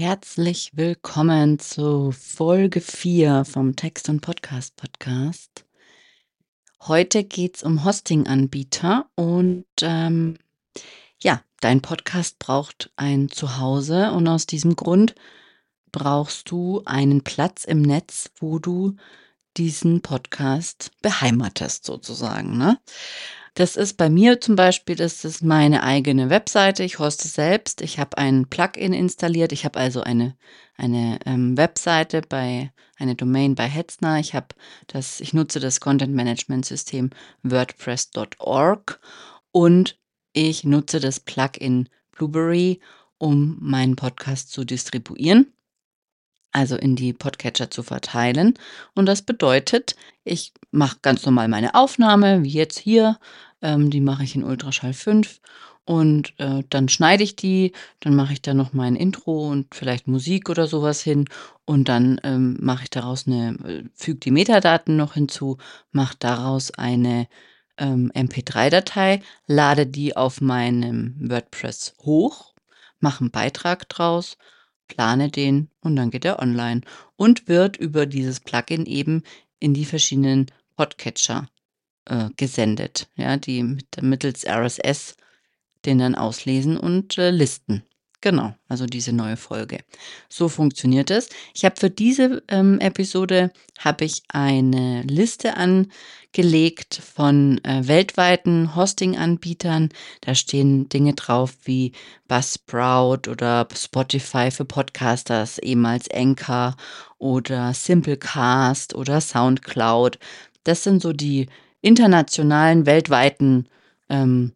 Herzlich willkommen zu Folge 4 vom Text und Podcast Podcast. Heute geht es um Hosting-Anbieter und ähm, ja, dein Podcast braucht ein Zuhause und aus diesem Grund brauchst du einen Platz im Netz, wo du diesen Podcast beheimatest sozusagen. Ne? Das ist bei mir zum Beispiel, das ist meine eigene Webseite. Ich hoste selbst. Ich habe ein Plugin installiert. Ich habe also eine, eine ähm, Webseite bei, eine Domain bei Hetzner. Ich habe das, ich nutze das Content Management System WordPress.org und ich nutze das Plugin Blueberry, um meinen Podcast zu distribuieren also in die Podcatcher zu verteilen. Und das bedeutet, ich mache ganz normal meine Aufnahme, wie jetzt hier, ähm, die mache ich in Ultraschall 5 und äh, dann schneide ich die, dann mache ich da noch mein Intro und vielleicht Musik oder sowas hin und dann ähm, mache ich daraus eine, äh, füge die Metadaten noch hinzu, mache daraus eine ähm, MP3-Datei, lade die auf meinem WordPress hoch, mache einen Beitrag draus, plane den und dann geht er online und wird über dieses Plugin eben in die verschiedenen Podcatcher äh, gesendet, ja, die mit, mittels RSS den dann auslesen und äh, listen. Genau, also diese neue Folge. So funktioniert es. Ich habe für diese ähm, Episode habe ich eine Liste angelegt von äh, weltweiten Hosting-Anbietern. Da stehen Dinge drauf wie Buzzsprout oder Spotify für Podcasters, ehemals Anchor oder Simplecast oder SoundCloud. Das sind so die internationalen, weltweiten ähm,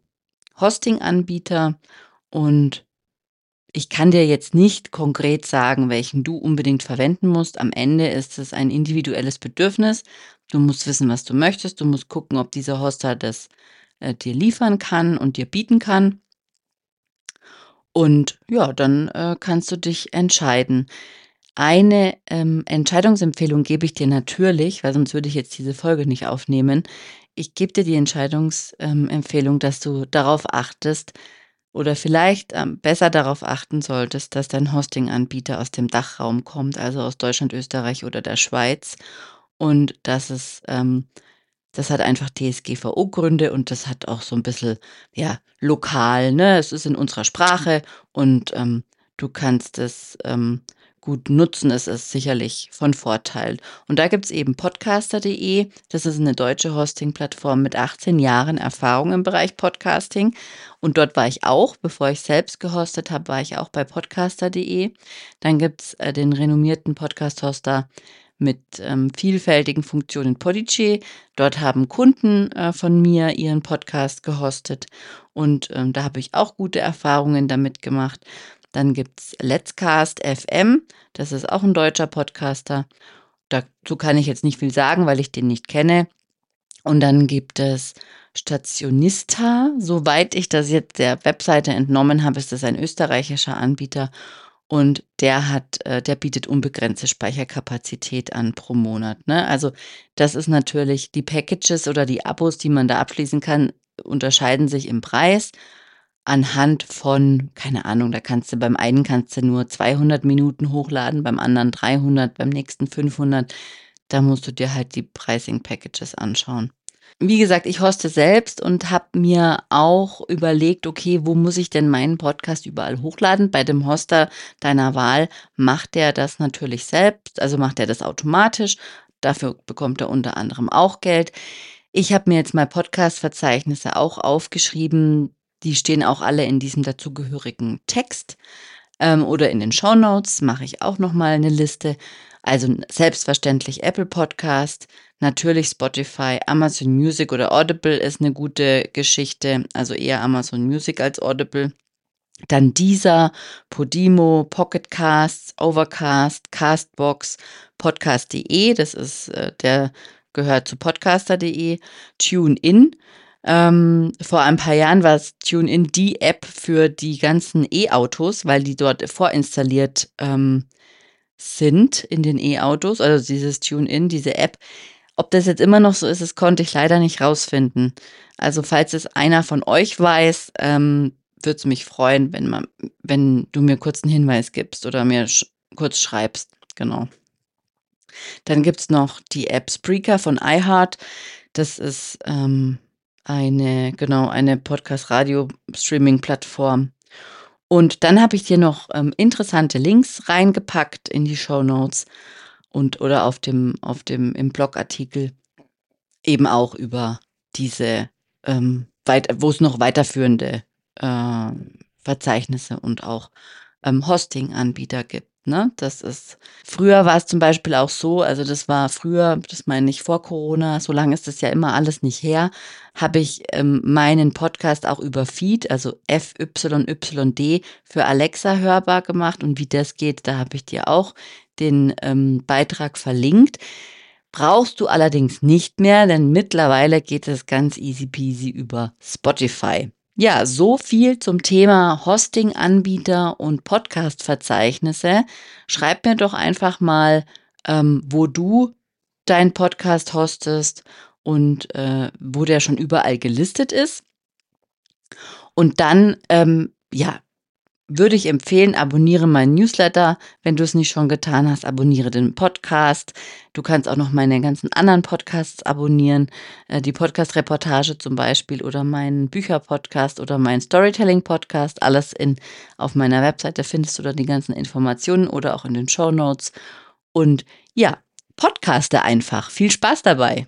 Hosting-Anbieter und ich kann dir jetzt nicht konkret sagen, welchen du unbedingt verwenden musst. Am Ende ist es ein individuelles Bedürfnis. Du musst wissen, was du möchtest. Du musst gucken, ob dieser Hoster das äh, dir liefern kann und dir bieten kann. Und ja, dann äh, kannst du dich entscheiden. Eine ähm, Entscheidungsempfehlung gebe ich dir natürlich, weil sonst würde ich jetzt diese Folge nicht aufnehmen. Ich gebe dir die Entscheidungsempfehlung, dass du darauf achtest oder vielleicht ähm, besser darauf achten solltest, dass dein Hosting-Anbieter aus dem Dachraum kommt, also aus Deutschland, Österreich oder der Schweiz. Und dass es, ähm, das hat einfach DSGVO-Gründe und das hat auch so ein bisschen, ja, lokal, ne? Es ist in unserer Sprache und ähm, du kannst es ähm, gut nutzen, ist es sicherlich von Vorteil. Und da gibt es eben podcaster.de. Das ist eine deutsche Hosting-Plattform mit 18 Jahren Erfahrung im Bereich Podcasting. Und dort war ich auch, bevor ich selbst gehostet habe, war ich auch bei podcaster.de. Dann gibt es äh, den renommierten Podcast-Hoster mit ähm, vielfältigen Funktionen Podigy. Dort haben Kunden äh, von mir ihren Podcast gehostet und ähm, da habe ich auch gute Erfahrungen damit gemacht. Dann gibt es Let's Cast FM, das ist auch ein deutscher Podcaster. Dazu kann ich jetzt nicht viel sagen, weil ich den nicht kenne. Und dann gibt es Stationista. Soweit ich das jetzt der Webseite entnommen habe, ist das ein österreichischer Anbieter. Und der hat, äh, der bietet unbegrenzte Speicherkapazität an pro Monat. Ne? Also das ist natürlich die Packages oder die Abos, die man da abschließen kann, unterscheiden sich im Preis anhand von, keine Ahnung, da kannst du beim einen kannst du nur 200 Minuten hochladen, beim anderen 300, beim nächsten 500. Da musst du dir halt die Pricing Packages anschauen. Wie gesagt, ich hoste selbst und habe mir auch überlegt, okay, wo muss ich denn meinen Podcast überall hochladen? Bei dem Hoster deiner Wahl macht der das natürlich selbst, also macht er das automatisch. Dafür bekommt er unter anderem auch Geld. Ich habe mir jetzt mal Podcast-Verzeichnisse auch aufgeschrieben, die stehen auch alle in diesem dazugehörigen Text. Ähm, oder in den Show Notes mache ich auch noch mal eine Liste. Also selbstverständlich Apple Podcast, natürlich Spotify, Amazon Music oder Audible ist eine gute Geschichte, also eher Amazon Music als Audible. Dann dieser, Podimo, Pocket Casts, Overcast, Castbox, Podcast.de, das ist äh, der gehört zu podcaster.de, TuneIn, ähm, vor ein paar Jahren war es TuneIn die App für die ganzen E-Autos, weil die dort vorinstalliert ähm, sind in den E-Autos. Also dieses TuneIn, diese App. Ob das jetzt immer noch so ist, das konnte ich leider nicht rausfinden. Also falls es einer von euch weiß, ähm, würde es mich freuen, wenn man wenn du mir kurz einen Hinweis gibst oder mir sch kurz schreibst, genau. Dann gibt's noch die App Spreaker von iHeart. Das ist, ähm, eine genau, eine Podcast-Radio-Streaming-Plattform. Und dann habe ich dir noch, ähm, interessante Links reingepackt in die Show Notes und oder auf dem auf dem im Blogartikel eben auch über diese, ähm, wo es noch weiterführende, ähm, Verzeichnisse und auch, ähm, Hosting-Anbieter gibt, ne? Das ist früher war es zum Beispiel auch so also, das war früher, das meine ich vor Corona, so lange ist das ja immer alles nicht her, habe ich, ähm, meinen Podcast auch über Feed, also FYYD für Alexa hörbar gemacht und wie das geht, da habe ich dir auch den, ähm, Beitrag verlinkt. Brauchst du allerdings nicht mehr, denn mittlerweile geht es ganz easy peasy über Spotify. Ja, so viel zum Thema Hosting-Anbieter und Podcast-Verzeichnisse. Schreib mir doch einfach mal, ähm, wo du deinen Podcast hostest und, äh, wo der schon überall gelistet ist. Und dann, ähm, ja, würde ich empfehlen, abonniere meinen Newsletter. Wenn du es nicht schon getan hast, abonniere den Podcast. Du kannst auch noch meine ganzen anderen Podcasts abonnieren. Äh, die Podcast-Reportage zum Beispiel oder meinen Bücher-Podcast oder meinen Storytelling-Podcast. Alles in, auf meiner Webseite findest du da die ganzen Informationen oder auch in den Show Notes. Und ja, podcaste einfach. Viel Spaß dabei.